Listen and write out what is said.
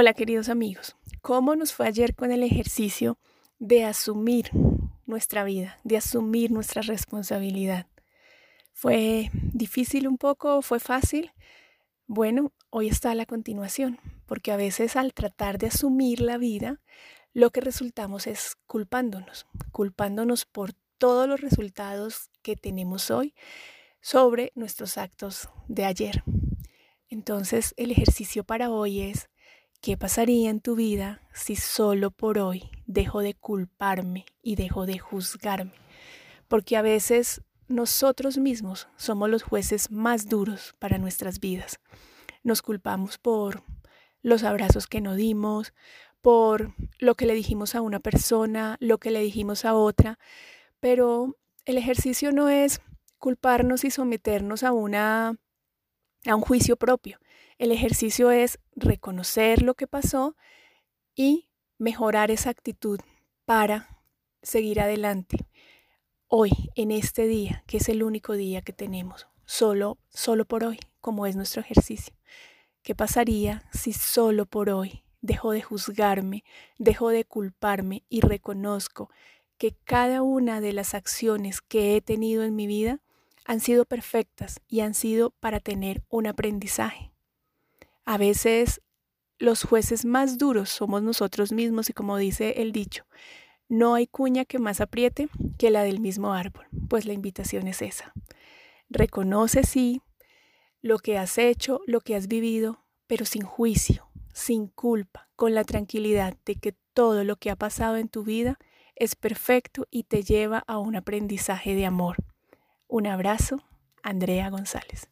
Hola queridos amigos, ¿cómo nos fue ayer con el ejercicio de asumir nuestra vida, de asumir nuestra responsabilidad? ¿Fue difícil un poco? ¿Fue fácil? Bueno, hoy está la continuación, porque a veces al tratar de asumir la vida, lo que resultamos es culpándonos, culpándonos por todos los resultados que tenemos hoy sobre nuestros actos de ayer. Entonces el ejercicio para hoy es ¿Qué pasaría en tu vida si solo por hoy dejo de culparme y dejo de juzgarme? Porque a veces nosotros mismos somos los jueces más duros para nuestras vidas. Nos culpamos por los abrazos que no dimos, por lo que le dijimos a una persona, lo que le dijimos a otra, pero el ejercicio no es culparnos y someternos a una a un juicio propio. El ejercicio es reconocer lo que pasó y mejorar esa actitud para seguir adelante. Hoy, en este día, que es el único día que tenemos, solo, solo por hoy, como es nuestro ejercicio. ¿Qué pasaría si solo por hoy dejo de juzgarme, dejo de culparme y reconozco que cada una de las acciones que he tenido en mi vida han sido perfectas y han sido para tener un aprendizaje? A veces los jueces más duros somos nosotros mismos y como dice el dicho, no hay cuña que más apriete que la del mismo árbol. Pues la invitación es esa. Reconoce sí lo que has hecho, lo que has vivido, pero sin juicio, sin culpa, con la tranquilidad de que todo lo que ha pasado en tu vida es perfecto y te lleva a un aprendizaje de amor. Un abrazo, Andrea González.